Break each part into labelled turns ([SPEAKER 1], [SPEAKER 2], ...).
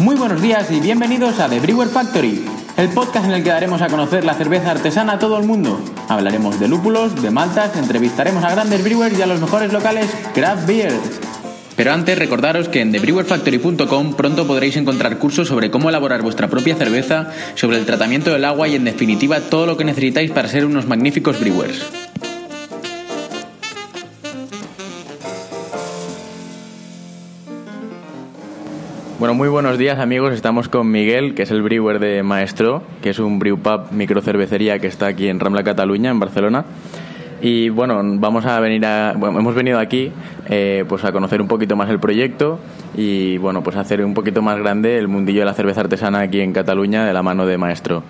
[SPEAKER 1] Muy buenos días y bienvenidos a The Brewer Factory, el podcast en el que daremos a conocer la cerveza artesana a todo el mundo. Hablaremos de lúpulos, de maltas, entrevistaremos a grandes brewers y a los mejores locales craft beer. Pero antes recordaros que en thebrewerfactory.com pronto podréis encontrar cursos sobre cómo elaborar vuestra propia cerveza, sobre el tratamiento del agua y en definitiva todo lo que necesitáis para ser unos magníficos brewers. Bueno, muy buenos días amigos. Estamos con Miguel, que es el brewer de Maestro, que es un brew pub microcervecería que está aquí en Rambla, Cataluña, en Barcelona. Y bueno, vamos a venir a, bueno, hemos venido aquí eh, pues a conocer un poquito más el proyecto y bueno, pues a hacer un poquito más grande el mundillo de la cerveza artesana aquí en Cataluña de la mano de Maestro.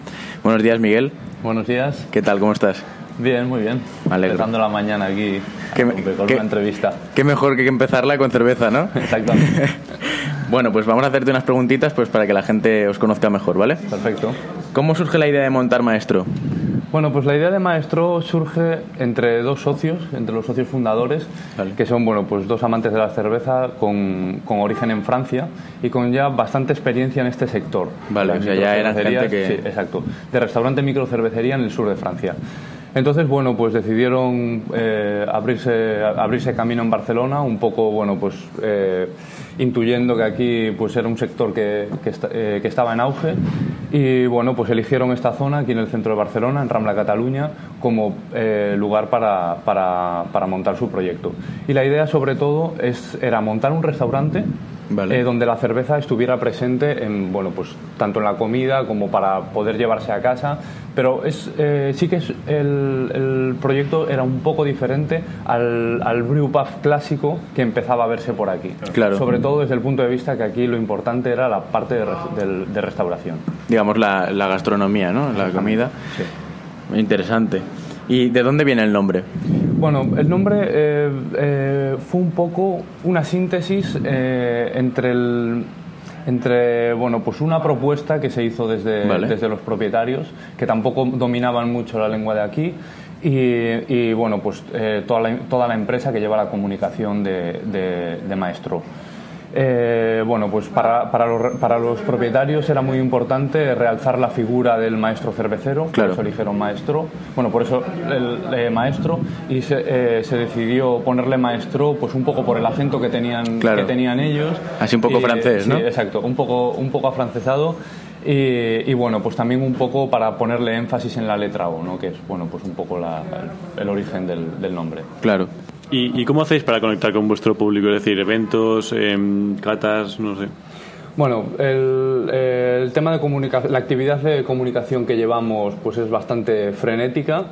[SPEAKER 1] Buenos días, Miguel.
[SPEAKER 2] Buenos días.
[SPEAKER 1] ¿Qué tal? ¿Cómo estás?
[SPEAKER 2] Bien, muy bien.
[SPEAKER 1] Me alegro.
[SPEAKER 2] Empezando la mañana aquí
[SPEAKER 1] ¿Qué,
[SPEAKER 2] con
[SPEAKER 1] qué-
[SPEAKER 2] una entrevista.
[SPEAKER 1] Qué mejor que empezarla con cerveza, ¿no?
[SPEAKER 2] Exactamente.
[SPEAKER 1] bueno, pues vamos a hacerte unas preguntitas pues para que la gente os conozca mejor, ¿vale?
[SPEAKER 2] Perfecto.
[SPEAKER 1] ¿Cómo surge la idea de montar Maestro?
[SPEAKER 2] Bueno, pues la idea de Maestro surge entre dos socios, entre los socios fundadores,
[SPEAKER 1] Vale.
[SPEAKER 2] que son bueno, pues dos amantes de la cerveza con, con origen en Francia y con ya bastante experiencia en este sector.
[SPEAKER 1] Vale, o sea, ya eran gente que-
[SPEAKER 2] Sí, exacto. De restaurante microcervecería en el sur de Francia. Entonces, bueno, pues decidieron eh, abrirse, abrirse camino en Barcelona, un poco, bueno, pues eh, intuyendo que aquí pues era un sector que, que, eh, que estaba en auge y, bueno, pues eligieron esta zona aquí en el centro de Barcelona, en Rambla, Cataluña, como lugar para, para, para montar su proyecto. Y la idea, sobre todo, es, era montar un restaurante
[SPEAKER 1] Vale.
[SPEAKER 2] eh, donde la cerveza estuviera presente en, bueno, pues tanto en la comida como para poder llevarse a casa. Pero es, eh, sí que es el, el proyecto era un poco diferente al, al brew pub clásico que empezaba a verse por aquí.
[SPEAKER 1] Claro.
[SPEAKER 2] Sobre todo desde el punto de vista que aquí lo importante era la parte de, del- de restauración.
[SPEAKER 1] Digamos la, la gastronomía, ¿no? La comida.
[SPEAKER 2] Sí.
[SPEAKER 1] Interesante. ¿Y de dónde viene el nombre?
[SPEAKER 2] Bueno, el nombre eh, eh, fue un poco una síntesis eh, entre el entre bueno pues una propuesta que se hizo desde,
[SPEAKER 1] Vale.
[SPEAKER 2] desde los propietarios que tampoco dominaban mucho la lengua de aquí y, y, bueno pues eh, toda, la, toda la empresa que lleva la comunicación de, de- de Maestro. Eh, bueno, pues para, para, los, para los propietarios era muy importante realzar la figura del maestro cervecero,
[SPEAKER 1] Claro.
[SPEAKER 2] por eso eligieron maestro, bueno, por eso el eh, maestro, y se, eh, se decidió ponerle maestro pues un poco por el acento que tenían,
[SPEAKER 1] Claro.
[SPEAKER 2] que tenían ellos.
[SPEAKER 1] Así un poco
[SPEAKER 2] Y,
[SPEAKER 1] francés,
[SPEAKER 2] sí,
[SPEAKER 1] ¿no?
[SPEAKER 2] exacto, un poco, un poco afrancesado. Y, y, bueno, pues también un poco para ponerle énfasis en la letra O, ¿no? que es bueno, pues un poco la- el, el origen del, del nombre.
[SPEAKER 1] Claro.
[SPEAKER 3] ¿Y, cómo hacéis para conectar con vuestro público? Es decir, eventos, em, catas, no sé.
[SPEAKER 2] Bueno, el, el tema de comunicación, la actividad de comunicación que llevamos pues es bastante frenética.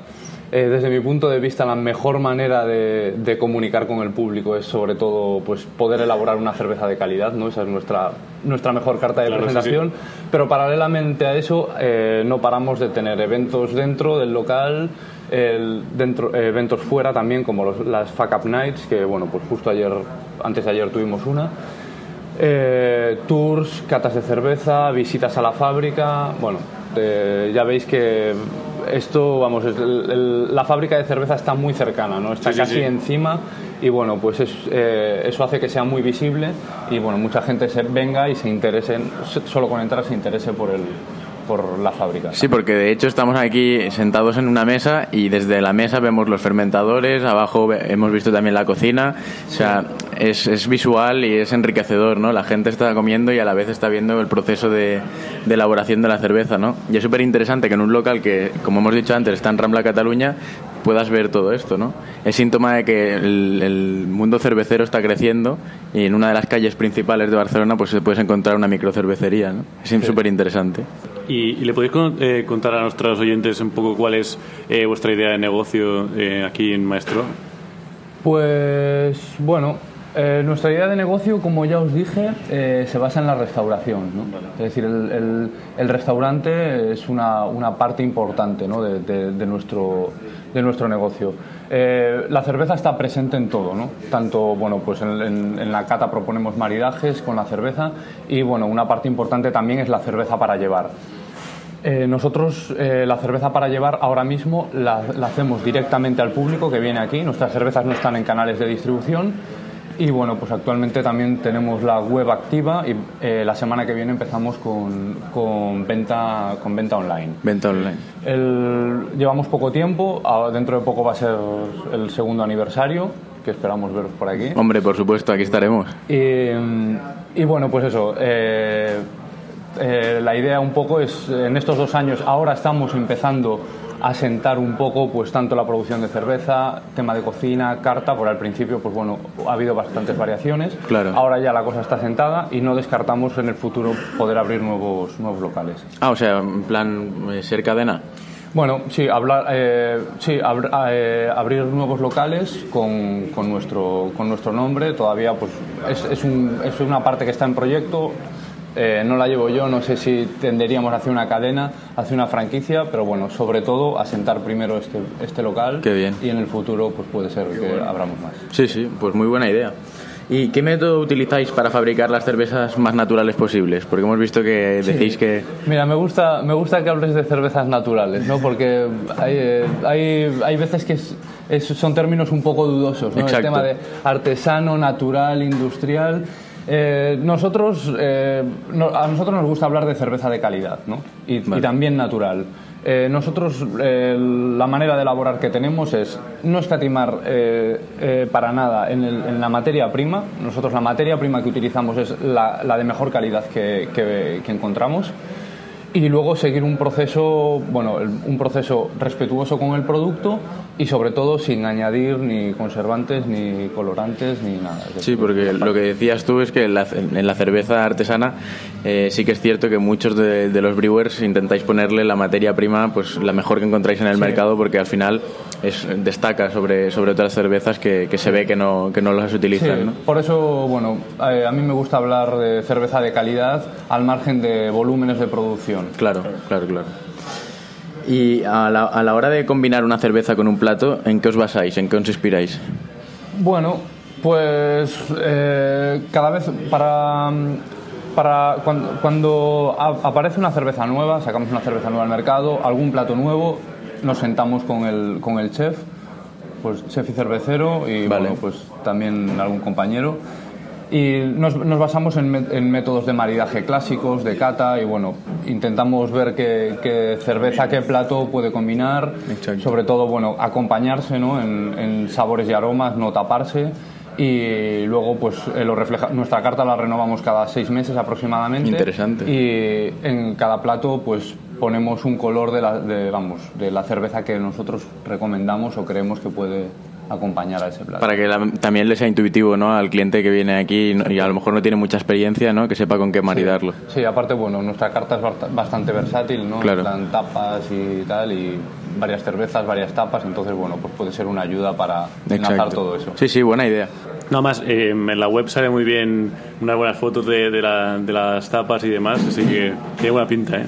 [SPEAKER 2] Eh, desde mi punto de vista, la mejor manera de, de comunicar con el público es sobre todo pues, poder elaborar una cerveza de calidad, ¿no? Esa es nuestra, nuestra mejor carta de
[SPEAKER 3] Claro, sí,
[SPEAKER 2] presentación. Pero paralelamente a eso, eh, no paramos de tener eventos dentro del local, el- dentro, eh, eventos fuera también, como los- las Fuck Up Nights, que bueno, pues justo ayer, antes de ayer tuvimos una. Eh, tours, catas de cerveza, visitas a la fábrica. Bueno, eh, ya veis que esto, vamos, es el- el- la fábrica de cerveza está muy cercana, ¿no? Está
[SPEAKER 3] Sí, sí,
[SPEAKER 2] casi
[SPEAKER 3] sí.
[SPEAKER 2] encima y bueno, pues es, eh, eso hace que sea muy visible y bueno, mucha gente se venga y se interese, solo con entrar se interese por el por la fábrica.
[SPEAKER 1] Sí, porque de hecho estamos aquí sentados en una mesa y desde la mesa vemos los fermentadores, abajo hemos visto también la cocina, o sea, es, es visual y es enriquecedor, ¿no? La gente está comiendo y a la vez está viendo el proceso de, de elaboración de la cerveza, ¿no? Y es súper interesante que en un local que, como hemos dicho antes, está en Rambla Cataluña, puedas ver todo esto, ¿no? Es síntoma de que el, el mundo cervecero está creciendo y en una de las calles principales de Barcelona pues puedes encontrar una microcervecería, ¿no? Es súper interesante.
[SPEAKER 3] ¿Y, le podéis con- eh, contar a nuestros oyentes un poco cuál es eh, vuestra idea de negocio eh, aquí en Maestro?
[SPEAKER 2] Pues bueno, eh, nuestra idea de negocio, como ya os dije, eh, se basa en la restauración. ¿no? Es decir, el, el- el restaurante es una, una parte importante ¿no? de, de- de nuestro, de nuestro negocio. Eh, la cerveza está presente en todo, ¿no? tanto bueno, pues en, en- en la cata proponemos maridajes con la cerveza y bueno, una parte importante también es la cerveza para llevar. Eh, nosotros eh, la cerveza para llevar ahora mismo la, la hacemos directamente al público que viene aquí. Nuestras cervezas no están en canales de distribución y bueno, pues actualmente también tenemos la web activa y eh, la semana que viene empezamos con, con venta, con venta online.
[SPEAKER 1] Venta online.
[SPEAKER 2] El- llevamos poco tiempo, dentro de poco va a ser el segundo aniversario que esperamos veros por aquí.
[SPEAKER 1] Hombre, por supuesto, aquí estaremos.
[SPEAKER 2] Y, y bueno, pues eso. eh, eh, la idea un poco es, en estos dos años, ahora estamos empezando a sentar un poco, pues tanto la producción de cerveza, tema de cocina, carta, por al principio, pues bueno, ha habido bastantes variaciones.
[SPEAKER 1] Claro.
[SPEAKER 2] Ahora ya la cosa está sentada y no descartamos en el futuro poder abrir nuevos, nuevos locales.
[SPEAKER 1] Ah, o sea, en plan eh, ser cadena.
[SPEAKER 2] Bueno, sí, hablar, eh, sí eh, abrir nuevos locales con, con nuestro, con nuestro nombre. Todavía pues, es, es, un- es una parte que está en proyecto. Eh, no la llevo yo, no sé si tenderíamos hacia una cadena, hacia una franquicia, pero bueno, sobre todo asentar primero este, este local
[SPEAKER 1] Qué bien.
[SPEAKER 2] y en el futuro pues puede ser que abramos más.
[SPEAKER 1] Sí, sí, pues muy buena idea. ¿Y qué método utilizáis para fabricar las cervezas más naturales posibles? Porque hemos visto que decís que...
[SPEAKER 2] Mira, me gusta, me gusta que hables de cervezas naturales, ¿no? Porque hay, eh, hay, hay veces que es- es- son términos un poco dudosos, ¿no?
[SPEAKER 1] Exacto.
[SPEAKER 2] El tema de artesano, natural, industrial. Eh, nosotros, eh, no- a nosotros nos gusta hablar de cerveza de calidad, ¿no? Y,
[SPEAKER 1] Vale.
[SPEAKER 2] y también natural. Eh, nosotros, eh, la manera de elaborar que tenemos es no escatimar eh, para nada en, el- en la materia prima. Nosotros la materia prima que utilizamos es la, la de mejor calidad que, que- que encontramos y luego seguir un proceso, bueno, un proceso respetuoso con el producto y sobre todo sin añadir ni conservantes, ni colorantes, ni nada.
[SPEAKER 1] Sí, porque lo que decías tú es que en la, en la cerveza artesana eh, sí que es cierto que muchos de, de los brewers intentáis ponerle la materia prima, pues la mejor que encontráis en el mercado, porque al final es, destaca sobre, sobre otras cervezas que, que se ve que no, que no las
[SPEAKER 2] Sí,
[SPEAKER 1] utilizan. ¿no?
[SPEAKER 2] por eso, bueno, eh, a mí me gusta hablar de cerveza de calidad al margen de volúmenes de producción.
[SPEAKER 1] Claro, claro, claro. Y a la, a la hora de combinar una cerveza con un plato, ¿en qué os basáis? ¿En qué os inspiráis?
[SPEAKER 2] Bueno, pues eh, cada vez para, para cuando, cuando aparece una cerveza nueva, sacamos una cerveza nueva al mercado, algún plato nuevo, nos sentamos con el, con el chef, pues chef y cervecero y
[SPEAKER 1] Vale.
[SPEAKER 2] bueno, pues también algún compañero. Y nos, nos basamos en, en métodos de maridaje clásicos, de cata, y bueno, intentamos ver qué, qué cerveza, qué plato puede combinar,
[SPEAKER 1] Exacto.
[SPEAKER 2] sobre todo, bueno, acompañarse ¿no? en, en sabores y aromas, no taparse. Y luego, pues, eh, lo refleja. Nuestra carta la renovamos cada seis meses aproximadamente.
[SPEAKER 1] Interesante.
[SPEAKER 2] Y en cada plato, pues, ponemos un color de la, de, vamos, de la cerveza que nosotros recomendamos o creemos que puede acompañar a ese plato.
[SPEAKER 1] Para que la- también le sea intuitivo ¿no? al cliente que viene aquí y no- y a lo mejor no tiene mucha experiencia, ¿no? que sepa con qué maridarlo.
[SPEAKER 2] Sí, aparte, bueno, nuestra carta es bast- bastante versátil, ¿no?
[SPEAKER 1] Claro.
[SPEAKER 2] Plan tapas y tal, y varias cervezas, varias tapas, entonces, bueno, pues puede ser una ayuda para enlazar todo eso.
[SPEAKER 1] Sí, sí, buena idea.
[SPEAKER 3] Nada más, eh, en la web sale muy bien unas buenas fotos de, de la- de las tapas y demás, así que tiene buena pinta, ¿eh?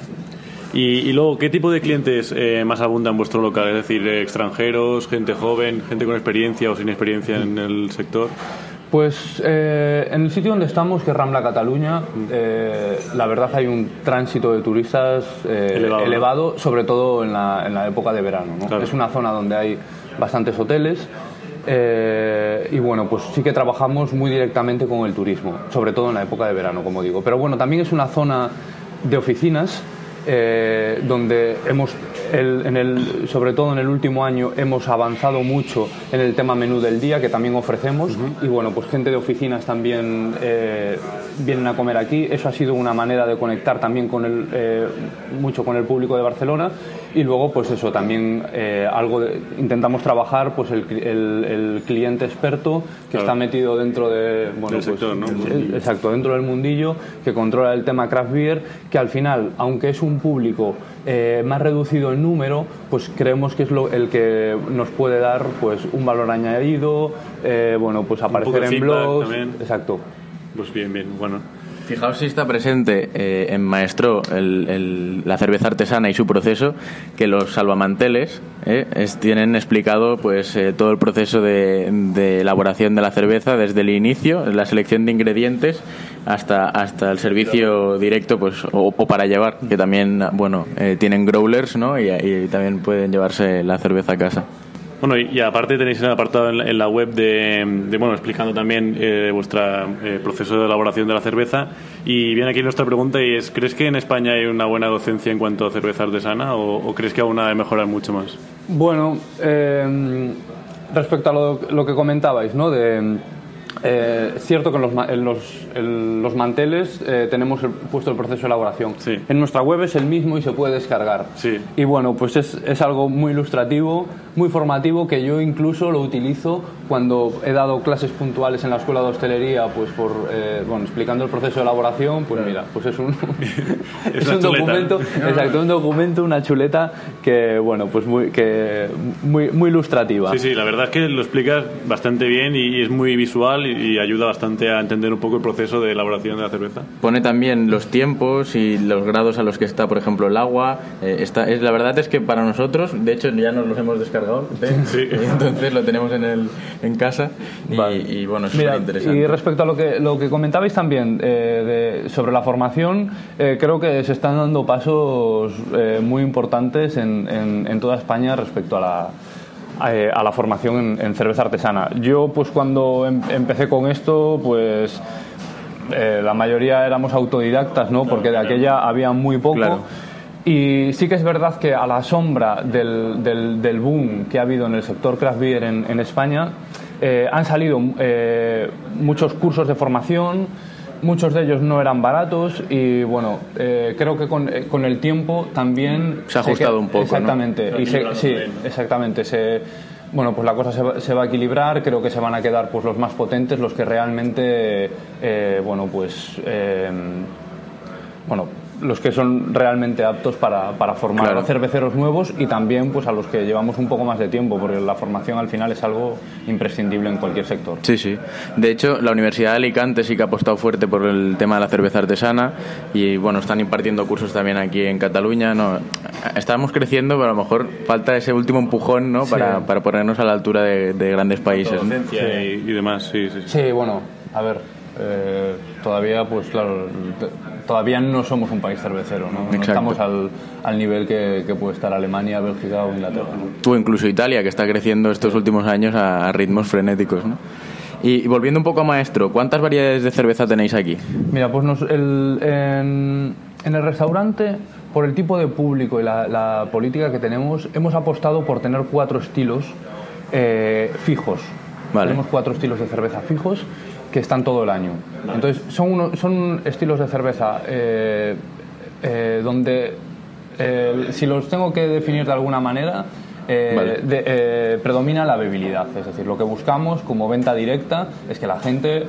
[SPEAKER 3] Y, y luego, ¿qué tipo de clientes eh, más abunda en vuestro local? Es decir, eh, extranjeros, gente joven, gente con experiencia o sin experiencia en el sector.
[SPEAKER 2] Pues eh, en el sitio donde estamos, que es Rambla Cataluña, eh, la verdad hay un tránsito de turistas eh,
[SPEAKER 3] Elevado,
[SPEAKER 2] elevado,
[SPEAKER 3] ¿no?
[SPEAKER 2] sobre todo en la, en la época de verano. ¿no?
[SPEAKER 3] Claro.
[SPEAKER 2] Es una zona donde hay bastantes hoteles eh, y bueno, pues sí que trabajamos muy directamente con el turismo, sobre todo en la época de verano, como digo. Pero bueno, también es una zona de oficinas eh, donde hemos, el- en el, sobre todo en el último año, hemos avanzado mucho en el tema menú del día que también ofrecemos. Y bueno, pues gente de oficinas también eh, vienen a comer aquí. Eso ha sido una manera de conectar también con el, eh, mucho con el público de Barcelona y luego pues eso también eh, algo de- intentamos trabajar pues el, el- el cliente experto que
[SPEAKER 3] Claro.
[SPEAKER 2] está metido dentro de bueno
[SPEAKER 3] Del
[SPEAKER 2] pues,
[SPEAKER 3] sector, ¿no?
[SPEAKER 2] eh, exacto dentro del mundillo que controla el tema craft beer que al final aunque es un público eh, más reducido en número pues creemos que es lo, el que nos puede dar pues un valor añadido eh, bueno pues aparecer en blogs
[SPEAKER 3] también.
[SPEAKER 2] exacto
[SPEAKER 3] Pues bien, bien, bueno.
[SPEAKER 1] Fijaos si está presente eh, en Maestro el- la cerveza artesana y su proceso, que los salvamanteles eh, tienen explicado pues eh, todo el proceso de, elaboración de la cerveza desde el inicio, la selección de ingredientes hasta hasta el servicio directo pues o, o para llevar, que también bueno eh, tienen growlers, ¿no? Y, y también pueden llevarse la cerveza a casa.
[SPEAKER 3] Bueno, y, aparte tenéis el apartado en la, web de, bueno, explicando también eh, vuestro proceso de elaboración de la cerveza. Y viene aquí nuestra pregunta y es, ¿crees que en España hay una buena docencia en cuanto a cerveza artesana o, o crees que aún ha de mejorar mucho más?
[SPEAKER 2] Bueno, eh, respecto a lo, lo que comentabais, ¿no? De, eh, es cierto que en los, en los, en los manteles eh, tenemos el- puesto el proceso de elaboración.
[SPEAKER 3] Sí.
[SPEAKER 2] En nuestra web es el mismo y se puede descargar.
[SPEAKER 3] Sí.
[SPEAKER 2] Y bueno, pues es, es algo muy ilustrativo, muy formativo, que yo incluso lo utilizo cuando he dado clases puntuales en la escuela de hostelería, pues por, eh, bueno, explicando el proceso de elaboración, pues mira, pues es un,
[SPEAKER 3] Es
[SPEAKER 2] un documento, exacto, un documento, una chuleta que, bueno, pues muy, que, muy, muy ilustrativa.
[SPEAKER 3] Sí, sí, la verdad es que lo explicas bastante bien y, es muy visual y, y ayuda bastante a entender un poco el proceso de elaboración de la cerveza.
[SPEAKER 1] Pone también los tiempos y los grados a los que está, por ejemplo, el agua. Eh, está, es, la verdad es que para nosotros, de hecho ya nos los hemos descargado, ¿eh?
[SPEAKER 3] Sí.
[SPEAKER 1] Y entonces lo tenemos en, el, en casa y,
[SPEAKER 2] Vale.
[SPEAKER 1] y, bueno, es
[SPEAKER 2] Mira,
[SPEAKER 1] interesante.
[SPEAKER 2] y respecto a lo que, lo que comentabais también eh, de- sobre la formación, eh, creo que se están dando pasos eh, muy importantes en, en- en toda España respecto a la, a, eh, a la formación en, en cerveza artesana. Yo, pues cuando em- empecé con esto, pues eh, la mayoría éramos autodidactas, ¿no? Porque de aquella había muy poco.
[SPEAKER 1] Claro.
[SPEAKER 2] Y sí que es verdad que a la sombra del, del- del boom que ha habido en el sector craft beer en, en España, eh, han salido muchos cursos de formación, muchos de ellos no eran baratos y bueno, eh, creo que con, eh, con el tiempo también...
[SPEAKER 1] Se ha ajustado un poco, ¿no?
[SPEAKER 2] Exactamente. Y se- sí, exactamente. Se, bueno, pues la cosa se va, se va a equilibrar, creo que se van a quedar pues los más potentes, los que realmente, eh, bueno, pues... eh, bueno, los que son realmente aptos para, para formar
[SPEAKER 1] Claro.
[SPEAKER 2] a cerveceros nuevos y también pues a los que llevamos un poco más de tiempo, porque la formación al final es algo imprescindible en cualquier sector.
[SPEAKER 1] Sí, sí. De hecho, la Universidad de Alicante sí que ha apostado fuerte por el tema de la cerveza artesana y bueno, están impartiendo cursos también aquí en Cataluña. No, estamos creciendo, pero a lo mejor falta ese último empujón ¿no? para, para ponernos a la altura de, de grandes países. ¿no?
[SPEAKER 3] Docencia y, y demás, sí, sí. sí.
[SPEAKER 2] Sí, bueno, a ver, eh, todavía pues claro, todavía no somos un país cervecero, ¿no? No estamos al, al nivel que, que puede estar Alemania, Bélgica o Inglaterra. ¿no?
[SPEAKER 1] O incluso Italia, que está creciendo estos últimos años a, a ritmos frenéticos. ¿no? Y, y volviendo un poco a maestro, ¿cuántas variedades de cerveza tenéis aquí?
[SPEAKER 2] Mira, pues nos- el- en, en el restaurante, por el tipo de público y la, la política que tenemos, hemos apostado por tener cuatro estilos eh, fijos.
[SPEAKER 1] Vale.
[SPEAKER 2] Tenemos cuatro estilos de cerveza fijos que están todo el año. Entonces, son, uno- son estilos de cerveza eh, eh, donde, eh, si los tengo que definir de alguna manera, eh,
[SPEAKER 1] Vale.
[SPEAKER 2] de- predomina la bebilidad. Es decir, lo que buscamos como venta directa es que la gente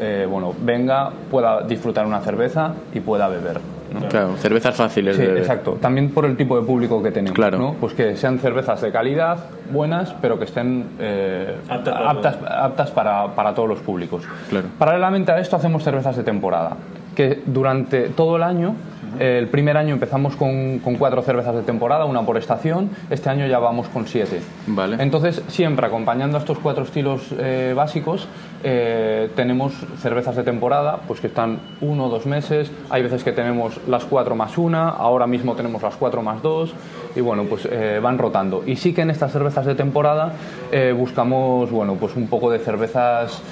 [SPEAKER 2] eh, bueno, venga, pueda disfrutar una cerveza y pueda beber. ¿No?
[SPEAKER 1] Claro, cervezas fáciles
[SPEAKER 2] Sí,
[SPEAKER 1] de beber.
[SPEAKER 2] exacto. También por el tipo de público que tenemos.
[SPEAKER 1] Claro.
[SPEAKER 2] ¿no? Pues que sean cervezas de calidad, buenas, pero que estén eh, aptas, aptas para, para todos los públicos.
[SPEAKER 1] Claro.
[SPEAKER 2] Paralelamente a esto hacemos cervezas de temporada, que durante todo el año el primer año empezamos con, con, cuatro cervezas de temporada, una por estación. Este año ya vamos con siete.
[SPEAKER 1] Vale.
[SPEAKER 2] Entonces, siempre acompañando a estos cuatro estilos eh, básicos, eh, tenemos cervezas de temporada, pues que están uno o dos meses. Hay veces que tenemos las cuatro más una, ahora mismo tenemos las cuatro más dos. Y bueno, pues eh, van rotando. Y sí que en estas cervezas de temporada eh, buscamos, bueno, pues un poco de cervezas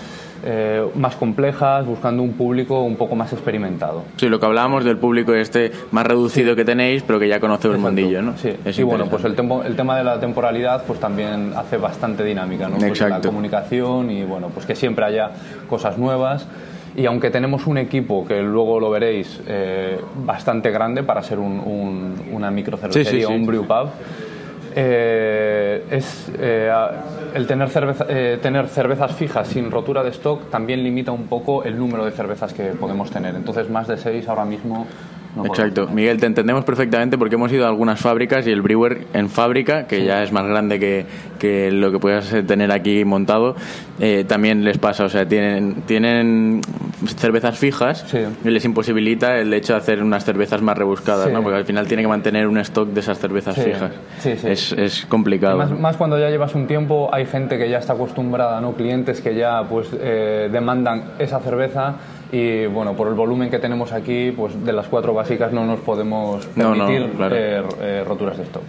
[SPEAKER 2] eh, más complejas, buscando un público un poco más experimentado.
[SPEAKER 1] Sí, lo que hablábamos del público este más reducido que tenéis, pero que ya conoce el mundillo, ¿no?
[SPEAKER 2] Sí, y bueno, pues el, tempo, el tema de la temporalidad pues también hace bastante dinámica, ¿no? Pues la comunicación y bueno, pues que siempre haya cosas nuevas. Y aunque tenemos un equipo, que luego lo veréis, eh, bastante grande para ser un, un, una microcervecería, sí, sí, un brew pub, eh, es eh, el tener, cerveza, eh, tener cervezas fijas sin rotura de stock también limita un poco el número de cervezas que podemos tener. Entonces, más de seis ahora mismo no
[SPEAKER 1] Exacto. Miguel, te entendemos perfectamente porque hemos ido a algunas fábricas y el brewer en fábrica, que sí. ya es más grande que, que, lo que puedas tener aquí montado, eh, también les pasa. O sea, tienen, tienen cervezas fijas
[SPEAKER 2] sí.
[SPEAKER 1] y les imposibilita el hecho de hacer unas cervezas más rebuscadas,
[SPEAKER 2] Sí.
[SPEAKER 1] ¿no? porque al final tiene que mantener un stock de esas cervezas fijas.
[SPEAKER 2] Sí, sí.
[SPEAKER 1] Es, es complicado.
[SPEAKER 2] Más, más cuando ya llevas un tiempo, hay gente que ya está acostumbrada, ¿no? clientes que ya pues eh, demandan esa cerveza y bueno, por el volumen que tenemos aquí, pues de las cuatro básicas no nos podemos
[SPEAKER 1] No, no,
[SPEAKER 2] permitir
[SPEAKER 1] claro.
[SPEAKER 2] eh, eh, roturas de stock.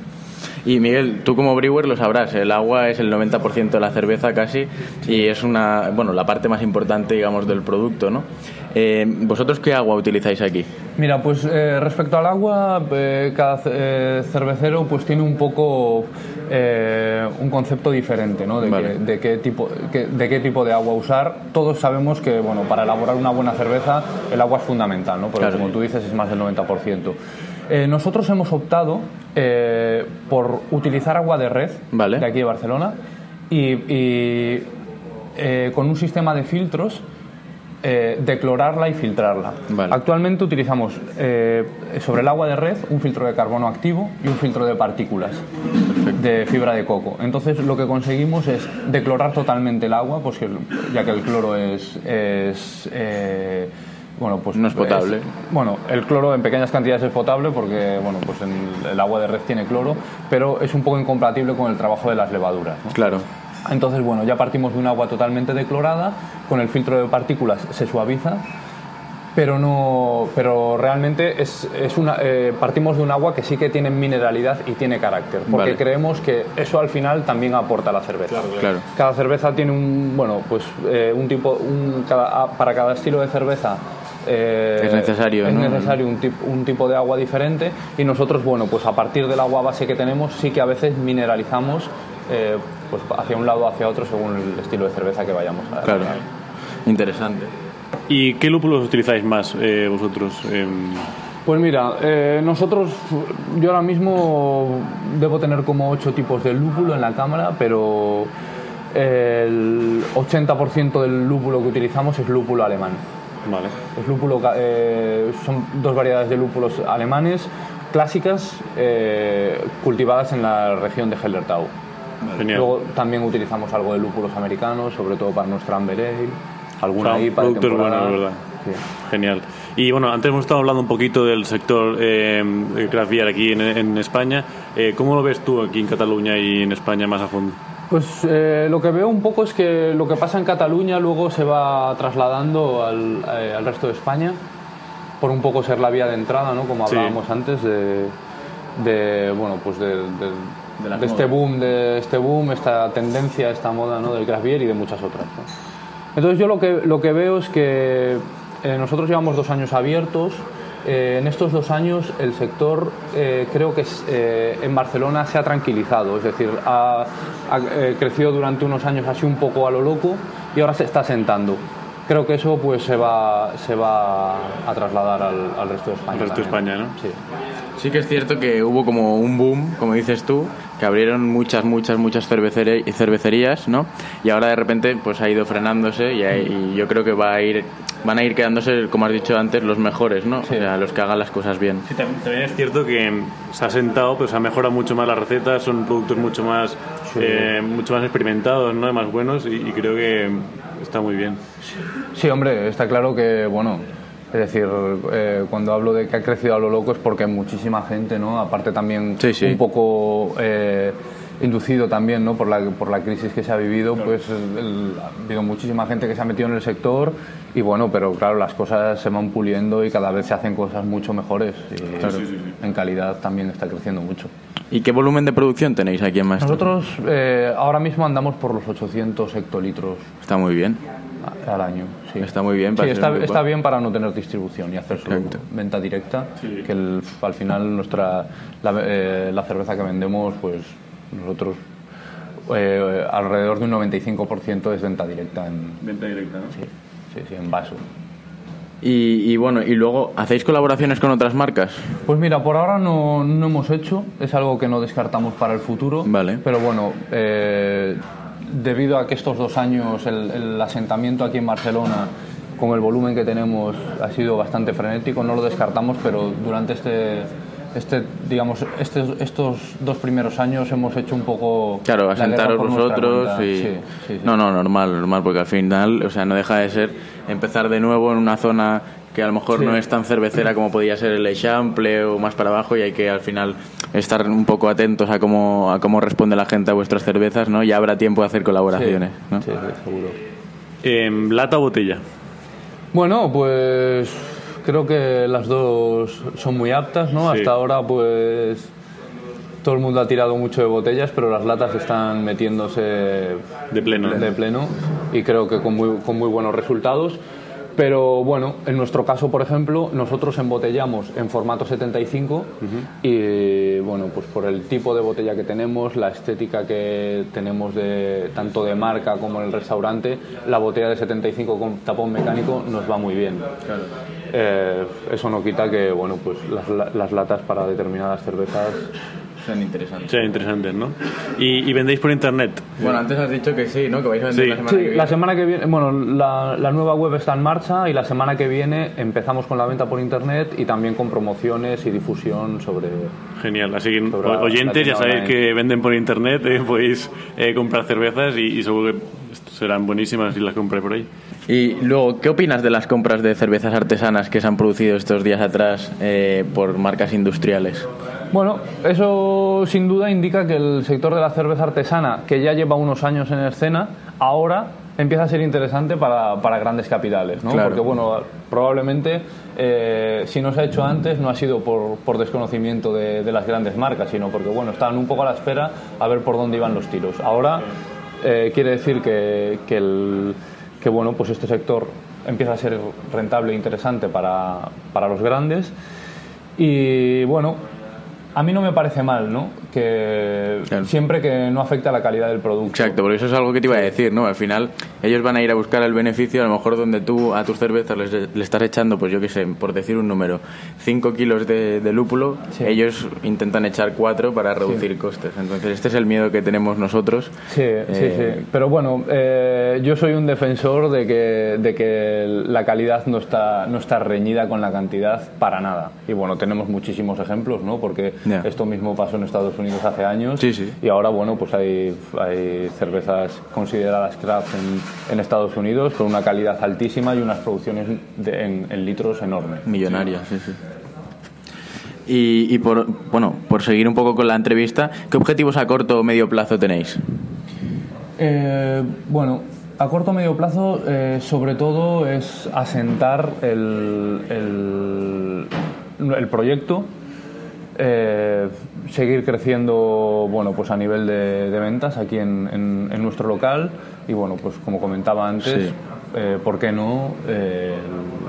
[SPEAKER 1] Y Miguel, tú como brewer lo sabrás, el agua es el 90% de la cerveza casi y es una, bueno, la parte más importante, digamos, del producto, ¿no? Eh, ¿Vosotros qué agua utilizáis aquí?
[SPEAKER 2] Mira, pues eh, respecto al agua, eh, cada cervecero pues tiene un poco eh, un concepto diferente, ¿no? De,
[SPEAKER 1] Vale.
[SPEAKER 2] que- de qué tipo, que- de qué tipo de agua usar. Todos sabemos que, bueno, para elaborar una buena cerveza el agua es fundamental, ¿no? Porque
[SPEAKER 1] Claro.
[SPEAKER 2] como tú dices es más del 90%. Eh, nosotros hemos optado eh, por utilizar agua de red
[SPEAKER 1] Vale.
[SPEAKER 2] de aquí de Barcelona y, y, con un sistema de filtros eh, declorarla y filtrarla.
[SPEAKER 1] Vale.
[SPEAKER 2] Actualmente utilizamos eh, sobre el agua de red un filtro de carbono activo y un filtro de partículas de fibra de coco. Entonces lo que conseguimos es declorar totalmente el agua, pues que- ya que el cloro es, es, eh, bueno, pues
[SPEAKER 1] No es potable.
[SPEAKER 2] bueno, el cloro en pequeñas cantidades es potable porque bueno, pues en- el agua de red tiene cloro, pero es un poco incompatible con el trabajo de las levaduras. ¿no?
[SPEAKER 1] Claro.
[SPEAKER 2] Entonces, bueno, ya partimos de un agua totalmente declorada, con el filtro de partículas se suaviza, pero no, pero realmente es, es una, eh, partimos de un agua que sí que tiene mineralidad y tiene carácter, porque
[SPEAKER 1] Vale.
[SPEAKER 2] creemos que eso al final también aporta a la cerveza.
[SPEAKER 1] Claro.
[SPEAKER 2] Cada cerveza tiene un, bueno, pues eh, un tipo, un, cada- para cada estilo de cerveza. eh,
[SPEAKER 1] Es necesario,
[SPEAKER 2] es
[SPEAKER 1] ¿no?
[SPEAKER 2] necesario un, tip- un tipo de agua diferente y nosotros, bueno, pues a partir del agua base que tenemos, sí que a veces mineralizamos eh, pues hacia un lado o hacia otro según el estilo de cerveza que vayamos a
[SPEAKER 1] Claro. Interesante.
[SPEAKER 3] ¿Y qué lúpulos utilizáis más eh, vosotros? Em,
[SPEAKER 2] Pues mira, eh, nosotros, yo ahora mismo debo tener como ocho tipos de lúpulo en la cámara, pero el 80% del lúpulo que utilizamos es lúpulo alemán.
[SPEAKER 3] vale.
[SPEAKER 2] Es lúpulo, eh, son dos variedades de lúpulos alemanes clásicas eh, cultivadas en la región de Hellertau. Luego también utilizamos algo de lúpulos americanos, sobre todo para nuestra Amber Ale, alguna
[SPEAKER 3] Son
[SPEAKER 2] ahí para
[SPEAKER 3] productos
[SPEAKER 2] temporada.
[SPEAKER 3] buenos, ¿verdad?
[SPEAKER 2] Sí.
[SPEAKER 3] Genial. Y bueno, antes hemos estado hablando un poquito del sector eh, craft beer aquí en, en España. Eh, ¿Cómo lo ves tú aquí en Cataluña y en España más a fondo?
[SPEAKER 2] Pues eh, lo que veo un poco es que lo que pasa en Cataluña luego se va trasladando al, eh, al resto de España por un poco ser la vía de entrada, ¿no? Como
[SPEAKER 3] Sí.
[SPEAKER 2] hablábamos antes de, de, bueno pues de, de-
[SPEAKER 1] De
[SPEAKER 2] de este boom, de este boom, esta tendencia, esta moda, ¿no? Del craft beer y de muchas otras. ¿no? Entonces yo lo que lo que veo es que eh, nosotros llevamos dos años abiertos. Eh, en estos dos años el sector eh, creo que es, eh, en Barcelona se ha tranquilizado, es decir, ha, ha, eh, crecido durante unos años así un poco a lo loco y ahora se está sentando. Creo que eso pues se va, se va a trasladar al, al resto de España.
[SPEAKER 3] Al resto de. España, ¿no?
[SPEAKER 2] Sí.
[SPEAKER 1] Sí que es cierto que hubo como un boom, como dices tú, que abrieron muchas, muchas, muchas cervecere- cervecerías, ¿no? Y ahora de repente pues ha ido frenándose y, hay- y yo creo que va a ir, van a ir quedándose, como has dicho antes, los mejores, ¿no?
[SPEAKER 2] Sí.
[SPEAKER 1] O sea, los que hagan las cosas bien.
[SPEAKER 3] Sí, tam- también es cierto que se ha sentado, pero se ha mejorado mucho más las recetas, son productos mucho más, eh, mucho más experimentados, ¿no? más buenos y, y creo que está muy bien.
[SPEAKER 2] Sí, hombre, está claro que, bueno, Es decir, eh, cuando hablo de que ha crecido a lo loco es porque muchísima gente, ¿no? Aparte también
[SPEAKER 1] Sí, sí.
[SPEAKER 2] un poco eh, inducido también, ¿no? Por la, por la crisis que se ha vivido, pues el- ha habido muchísima gente que se ha metido en el sector y bueno, pero claro, las cosas se van puliendo y cada vez se hacen cosas mucho mejores y en calidad también está creciendo mucho.
[SPEAKER 1] ¿Y qué volumen de producción tenéis aquí en Maestro?
[SPEAKER 2] Nosotros eh, ahora mismo andamos por los 800 hectolitros
[SPEAKER 1] Está muy bien.
[SPEAKER 2] Al año. Sí.
[SPEAKER 1] Está muy bien
[SPEAKER 2] Sí,
[SPEAKER 1] para ser
[SPEAKER 2] está, está bien para no tener distribución y hacer solo
[SPEAKER 1] Exacto.
[SPEAKER 2] venta directa, que el- al final nuestra la, eh, la cerveza que vendemos, pues nosotros eh, alrededor de un 95% es venta directa en,
[SPEAKER 3] Venta directa, ¿no?
[SPEAKER 2] sí, sí, sí, en vaso.
[SPEAKER 1] Y, y bueno, y luego, ¿hacéis colaboraciones con otras marcas?
[SPEAKER 2] Pues mira, por ahora no, no hemos hecho, es algo que no descartamos para el futuro.
[SPEAKER 1] Vale.
[SPEAKER 2] Pero bueno, eh, debido a que estos dos años el, el asentamiento aquí en Barcelona, con el volumen que tenemos, ha sido bastante frenético, no lo descartamos, pero durante este, este digamos, estos, estos dos primeros años hemos hecho un poco.
[SPEAKER 1] Claro, asentaros vosotros y...
[SPEAKER 2] Sí, sí, sí.
[SPEAKER 1] No, no, normal, normal, porque al final, o sea, no deja de ser empezar de nuevo en una zona que a lo mejor
[SPEAKER 2] Sí.
[SPEAKER 1] no es tan cervecera como podía ser el Eixample o más para abajo y hay que al final estar un poco atentos a cómo, a cómo responde la gente a vuestras cervezas, ¿no? Ya habrá tiempo de hacer colaboraciones, ¿no?
[SPEAKER 2] Sí, sí, seguro.
[SPEAKER 3] Em, ¿Lata o botella?
[SPEAKER 2] Bueno, pues creo que las dos son muy aptas, ¿no?
[SPEAKER 3] Sí.
[SPEAKER 2] Hasta ahora, pues todo el mundo ha tirado mucho de botellas, pero las latas están metiéndose
[SPEAKER 3] De pleno.
[SPEAKER 2] de pleno y creo que con muy, con muy buenos resultados. Pero bueno, en nuestro caso, por ejemplo, nosotros embotellamos en formato 75 y bueno, pues por el tipo de botella que tenemos, la estética que tenemos de tanto de marca como en el restaurante, la botella de 75 con tapón mecánico nos va muy bien. Eh, eso no quita que bueno, pues las, la- las latas para determinadas cervezas
[SPEAKER 1] Son interesantes.
[SPEAKER 3] Sí, interesantes, ¿no? ¿Y, y vendéis por internet?
[SPEAKER 1] Bueno, antes has dicho que sí, ¿no? Que vais a vender
[SPEAKER 3] Sí.
[SPEAKER 1] la semana
[SPEAKER 2] Sí,
[SPEAKER 1] que viene.
[SPEAKER 2] la semana que viene, bueno, la, la nueva web está en marcha y la semana que viene empezamos con la venta por internet y también con promociones y difusión sobre...
[SPEAKER 3] Genial, así que oyentes ya sabéis
[SPEAKER 2] online.
[SPEAKER 3] que venden por internet, eh, podéis eh, comprar cervezas y, y seguro que serán buenísimas si las compráis por ahí.
[SPEAKER 1] Y luego, ¿qué opinas de las compras de cervezas artesanas que se han producido estos días atrás eh, por marcas industriales?
[SPEAKER 2] Bueno, eso sin duda indica que el sector de la cerveza artesana, que ya lleva unos años en escena, ahora empieza a ser interesante para, para grandes capitales, ¿no?
[SPEAKER 1] Claro.
[SPEAKER 2] Porque, bueno, probablemente eh, si no se ha hecho antes no ha sido por, por desconocimiento de, de las grandes marcas, sino porque, bueno, estaban un poco a la espera a ver por dónde iban los tiros. Ahora eh, quiere decir que, que, el, que, bueno, pues este sector empieza a ser rentable e interesante para, para los grandes. Y bueno, a mí no me parece mal, ¿no? Que
[SPEAKER 1] Claro.
[SPEAKER 2] siempre que no afecte a la calidad del producto.
[SPEAKER 1] Exacto, porque eso es algo que te iba a decir, ¿no? Al final ellos van a ir a buscar el beneficio, a lo mejor donde tú a tus cervezas les, le estás echando, pues yo qué sé, por decir un número, 5 kilos de, de lúpulo,
[SPEAKER 2] Sí.
[SPEAKER 1] ellos intentan echar 4 para reducir costes. Entonces este es el miedo que tenemos nosotros.
[SPEAKER 2] Sí, sí,
[SPEAKER 1] Eh,
[SPEAKER 2] sí. Pero bueno, eh, yo soy un defensor de que, de que la calidad no está, no está reñida con la cantidad para nada. Y bueno, tenemos muchísimos ejemplos, ¿no? Porque Esto mismo pasó en Estados Unidos hace años.
[SPEAKER 1] Sí, sí.
[SPEAKER 2] Y ahora, bueno, pues hay, hay cervezas consideradas craft en, en Estados Unidos con una calidad altísima y unas producciones de- en, en litros enormes.
[SPEAKER 1] Millonarias, sí, sí. Y, y por, bueno, por seguir un poco con la entrevista, ¿qué objetivos a corto o medio plazo tenéis?
[SPEAKER 2] Eh, bueno, a corto o medio plazo, eh, sobre todo es asentar el, el, el proyecto, eh, seguir creciendo, bueno, pues a nivel de, de ventas aquí en, en- en nuestro local y bueno, pues como comentaba antes,
[SPEAKER 1] Sí.
[SPEAKER 2] eh, ¿por qué no eh,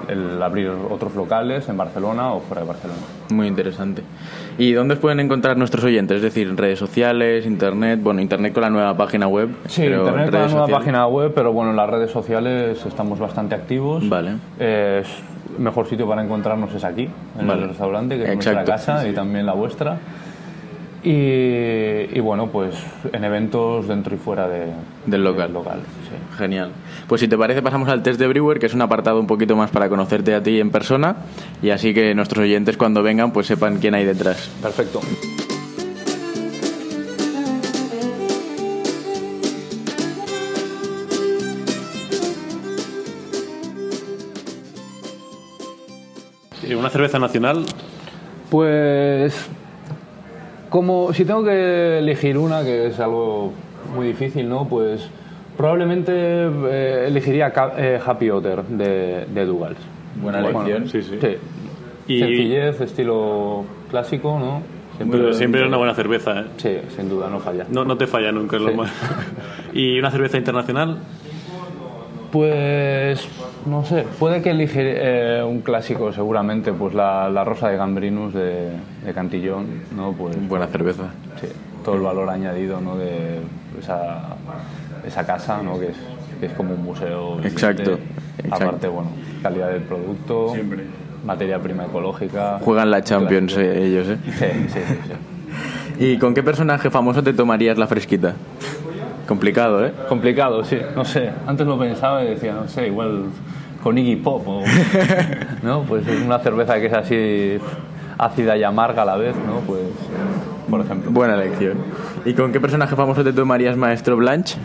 [SPEAKER 2] el, el abrir otros locales en Barcelona o fuera de Barcelona?
[SPEAKER 1] Muy interesante. ¿Y dónde pueden encontrar nuestros oyentes? Es decir, redes sociales, internet, bueno, internet con la nueva página web.
[SPEAKER 2] Sí,
[SPEAKER 1] pero
[SPEAKER 2] internet con la nueva
[SPEAKER 1] sociales.
[SPEAKER 2] página web, pero bueno, en las redes sociales estamos bastante activos.
[SPEAKER 1] Vale.
[SPEAKER 2] Mejor sitio para encontrarnos es aquí, en
[SPEAKER 1] Vale.
[SPEAKER 2] el restaurante, que es
[SPEAKER 1] Exacto,
[SPEAKER 2] nuestra casa
[SPEAKER 1] sí,
[SPEAKER 2] y también la vuestra. Y, y bueno, pues en eventos dentro y fuera de,
[SPEAKER 1] Del local.
[SPEAKER 2] sí.
[SPEAKER 1] Genial. Pues si te parece pasamos al test de Brewer, que es un apartado un poquito más para conocerte a ti en persona y así que nuestros oyentes cuando vengan pues sepan quién hay detrás.
[SPEAKER 2] Perfecto.
[SPEAKER 3] Una cerveza nacional?
[SPEAKER 2] Pues como si tengo que elegir una, que es algo muy difícil, ¿no? Pues probablemente eh, elegiría eh, Happy Otter de, de Dugals.
[SPEAKER 1] Buena
[SPEAKER 2] Bueno,
[SPEAKER 1] elección.
[SPEAKER 3] Sí, sí.
[SPEAKER 2] Sí.
[SPEAKER 3] Y-
[SPEAKER 2] Sencillez, estilo clásico, ¿no?
[SPEAKER 3] Pero siempre es una buena cerveza, ¿eh?
[SPEAKER 2] Sí, sin duda, no falla.
[SPEAKER 3] No, no te falla nunca, es lo más. ¿Y una cerveza internacional?
[SPEAKER 2] Pues no sé, puede que elige eh, un clásico seguramente, pues la, la Rosa de Gambrinus de, de Cantillón, ¿no? Pues
[SPEAKER 1] Buena cerveza.
[SPEAKER 2] sí, todo el valor añadido, ¿no? De esa, esa casa, ¿no? Que es, que es como un museo. viviente.
[SPEAKER 1] Exacto, exacto.
[SPEAKER 2] Aparte, bueno, calidad del producto, materia prima ecológica.
[SPEAKER 1] Juegan la Champions eh, ellos, ¿eh?
[SPEAKER 2] Sí, sí, sí, sí.
[SPEAKER 1] ¿Y con qué personaje famoso te tomarías la fresquita? Complicado, ¿eh?
[SPEAKER 2] Complicado, sí, no sé. Antes lo pensaba y decía, no sé, igual con Iggy Pop o... ¿No? Pues es una cerveza que es así ácida y amarga a la vez, ¿no? Pues, por ejemplo.
[SPEAKER 1] Buena elección. ¿Y con qué personaje famoso te tomarías Maestro Blanche?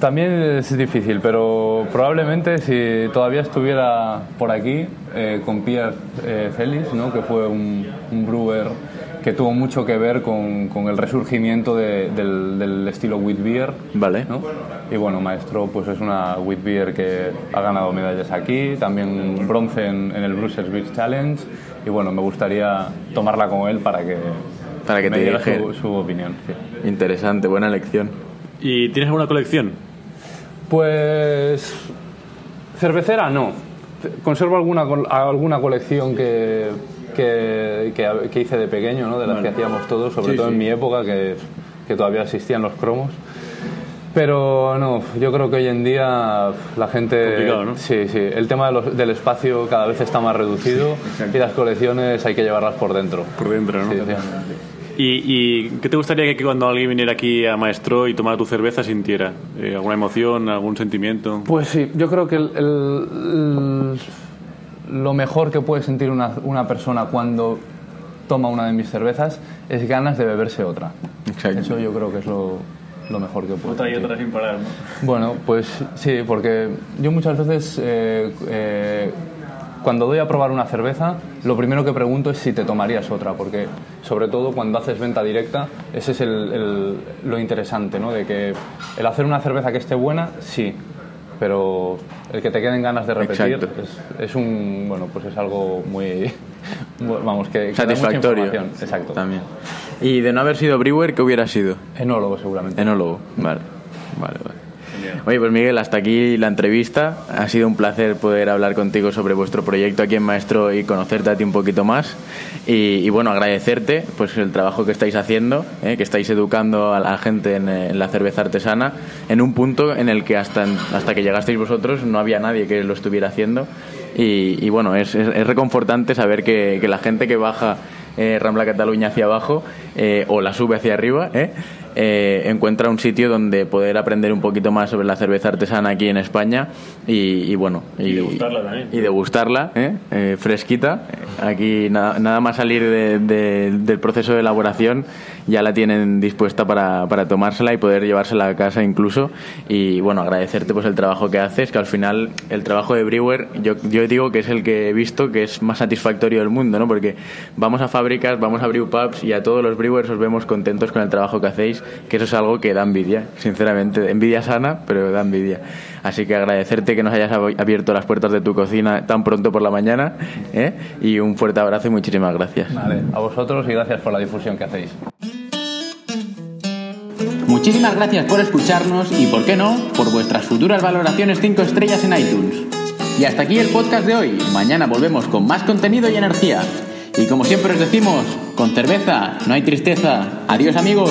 [SPEAKER 2] También es difícil, pero probablemente si todavía estuviera por aquí eh, con Pierre eh, Félix, ¿no? que fue un, un brewer que tuvo mucho que ver con, con el resurgimiento de- del, del estilo wheat beer.
[SPEAKER 1] Vale.
[SPEAKER 2] ¿no? Y bueno, Maestro pues es una wheat beer que ha ganado medallas aquí, también bronce en, en el Brussels Beer Challenge y bueno, me gustaría tomarla con él para que,
[SPEAKER 1] Para que
[SPEAKER 2] me
[SPEAKER 1] te
[SPEAKER 2] diera
[SPEAKER 1] dirija.
[SPEAKER 2] su, su opinión. sí.
[SPEAKER 1] Interesante, buena elección.
[SPEAKER 3] ¿Y tienes alguna colección?
[SPEAKER 2] Pues cervecera no. Conservo alguna col- alguna colección que, que, que- que hice de pequeño, ¿no? de las que hacíamos todos, sobre todo en mi época, que, que todavía existían los cromos. Pero no, yo creo que hoy en día la gente...
[SPEAKER 3] Complicado, ¿no?
[SPEAKER 2] Sí, sí. El tema de los- del espacio cada vez está más reducido y las colecciones hay que llevarlas por dentro.
[SPEAKER 3] Por dentro, ¿no?
[SPEAKER 2] Sí, sí.
[SPEAKER 3] ¿Y, y qué te gustaría que cuando alguien viniera aquí a Maestro y tomara tu cerveza sintiera? Eh, ¿Alguna emoción, algún sentimiento?
[SPEAKER 2] Pues sí, yo creo que el- el- el- lo mejor que puede sentir una, una persona cuando toma una de mis cervezas es ganas de beberse otra.
[SPEAKER 1] Exacto.
[SPEAKER 2] Eso yo creo que es lo, lo mejor que puede
[SPEAKER 3] Otra y
[SPEAKER 2] sentir.
[SPEAKER 3] otra sin parar, ¿no?
[SPEAKER 2] Bueno, pues sí, porque yo muchas veces eh, eh, cuando doy a probar una cerveza, lo primero que pregunto es si te tomarías otra, porque sobre todo cuando haces venta directa, ese es el- el- lo interesante, ¿no? De que el hacer una cerveza que esté buena, sí, pero el que te queden ganas de repetir es, es un, bueno, pues es algo muy, vamos, que, que da mucha
[SPEAKER 1] Satisfactorio.
[SPEAKER 2] Exacto.
[SPEAKER 1] También. ¿Y de no haber sido brewer, qué hubiera sido?
[SPEAKER 2] Enólogo seguramente.
[SPEAKER 1] Enólogo. Vale. Vale, vale. Oye, pues Miguel, hasta aquí la entrevista. Ha sido un placer poder hablar contigo sobre vuestro proyecto aquí en Maestro y conocerte a ti un poquito más. Y, bueno, agradecerte pues el trabajo que estáis haciendo, ¿eh? que estáis educando a la gente en, eh, en la cerveza artesana, en un punto en el que hasta, hasta que llegasteis vosotros no había nadie que lo estuviera haciendo. Y, bueno, es, reconfortante saber que, que la gente que baja eh, Rambla Cataluña hacia abajo eh, o la sube hacia arriba, ¿eh? Eh, encuentra un sitio donde poder aprender un poquito más sobre la cerveza artesana aquí en España y, y bueno y,
[SPEAKER 3] degustarla también.
[SPEAKER 1] y degustarla, ¿eh? Eh, fresquita aquí nada, nada más salir de- de- del proceso de elaboración ya la tienen dispuesta para, para tomársela y poder llevársela a casa incluso y bueno agradecerte pues el trabajo que haces que al final el trabajo de brewer yo, yo digo que es el que he visto que es más satisfactorio del mundo ¿no? porque vamos a fábricas vamos a brew pubs y a todos los brewers os vemos contentos con el trabajo que hacéis que eso es algo que da envidia sinceramente envidia sana pero da envidia así que agradecerte que nos hayas ab- abierto las puertas de tu cocina tan pronto por la mañana ¿eh? y un fuerte abrazo y muchísimas gracias
[SPEAKER 2] Vale, a vosotros y gracias por la difusión que hacéis.
[SPEAKER 4] Muchísimas gracias por escucharnos y, por qué no, por vuestras futuras valoraciones 5 estrellas en iTunes. Y hasta aquí el podcast de hoy. Mañana volvemos con más contenido y energía. Y como siempre os decimos, con cerveza no hay tristeza. Adiós amigos.